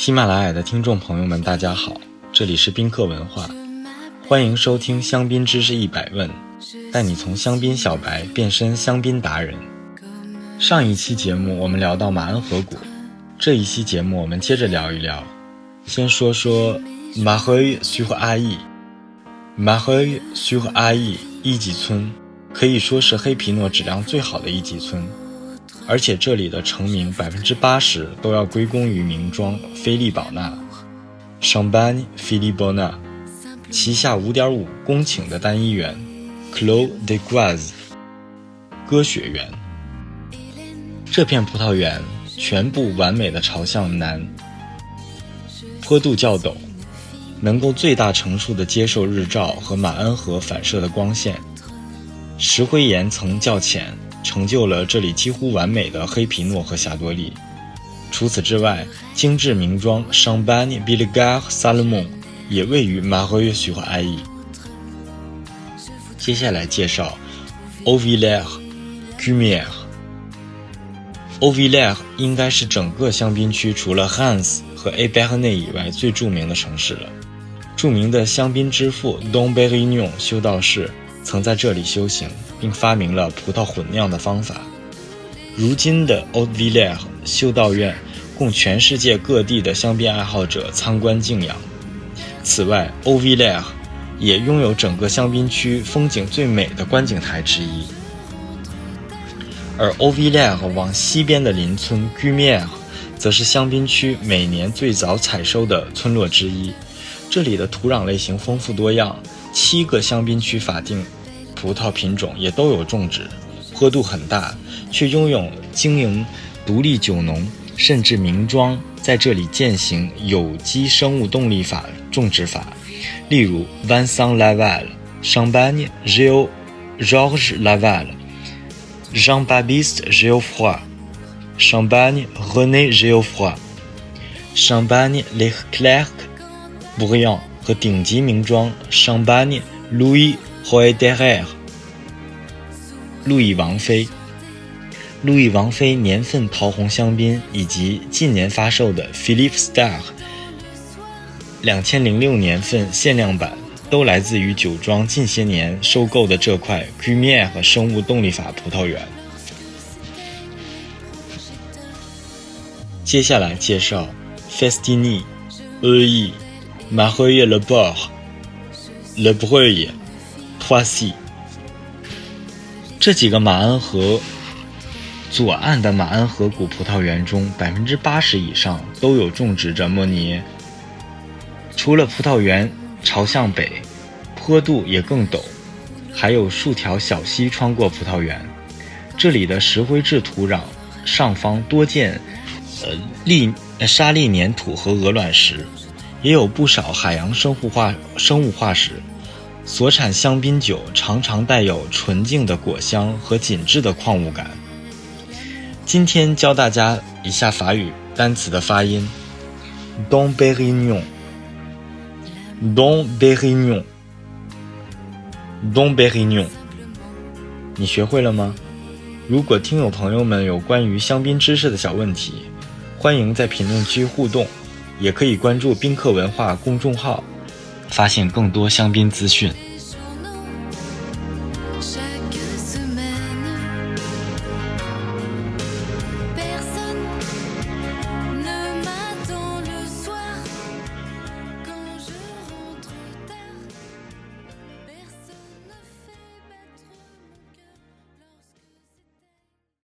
喜马拉雅的听众朋友们，大家好，这里是宾客文化，欢迎收听香槟知识一百问，带你从香槟小白变身香槟达人。上一期节目我们聊到马恩河谷，这一期节目我们接着聊一聊。先说说马赫伊苏和阿义，马赫伊苏和阿义一级村可以说是黑皮诺质量最好的一级村。而且这里的成名百分之八十都要归功于名庄菲利宝纳，上班菲利宝纳旗下五点五公顷的单一园，Clos de Graz 歌雪园。这片葡萄园全部完美的朝向南，坡度较陡，能够最大程度的接受日照和马恩河反射的光线，石灰岩层较浅。成就了这里几乎完美的黑皮诺和霞多丽。除此之外，精致名庄尚班尼比利加萨勒蒙也位于马赫约许和埃伊。接下来介绍 o v i l l e r g u m i e r o v i l l e r 应该是整个香槟区除了 Hans 和 a b e r n e 以外最著名的城市了。著名的香槟之父 Don Berignon 修道士。曾在这里修行，并发明了葡萄混酿的方法。如今的 o d v i l l e r 修道院供全世界各地的香槟爱好者参观敬仰。此外 o v i l l e r 也拥有整个香槟区风景最美的观景台之一。而 o v i l l e r 往西边的邻村 g u m i e r 则是香槟区每年最早采收的村落之一。这里的土壤类型丰富多样。七个香槟区法定葡萄品种也都有种植，坡度很大，却拥有经营独立酒农甚至名庄在这里践行有机生物动力法种植法。例如 Vincent Laval、Champagne Gil、Georges Laval、Jean Baptiste Geoffroy、Champagne René Geoffroy、Champagne Les Clercs Briand。和顶级名庄 shamani louis 涅路易霍埃德尔、路易王妃、路易王妃年份桃红香槟以及近年发售的 Philippe Star 两千零六年份限量版，都来自于酒庄近些年收购的这块 g u m i e r 和生物动力法葡萄园。接下来介绍 Festini E.E。马赫耶勒布尔、勒布尔耶、托西，这几个马鞍河左岸的马鞍河谷葡萄园中，百分之八十以上都有种植着莫尼。除了葡萄园朝向北，坡度也更陡，还有数条小溪穿过葡萄园。这里的石灰质土壤上方多见呃砾沙砾粘土和鹅卵石。也有不少海洋生物化生物化石，所产香槟酒常常带有纯净的果香和紧致的矿物感。今天教大家一下法语单词的发音：Don Berignon，Don Berignon，Don Berignon。你学会了吗？如果听友朋友们有关于香槟知识的小问题，欢迎在评论区互动。也可以关注宾客文化公众号，发现更多香槟资讯。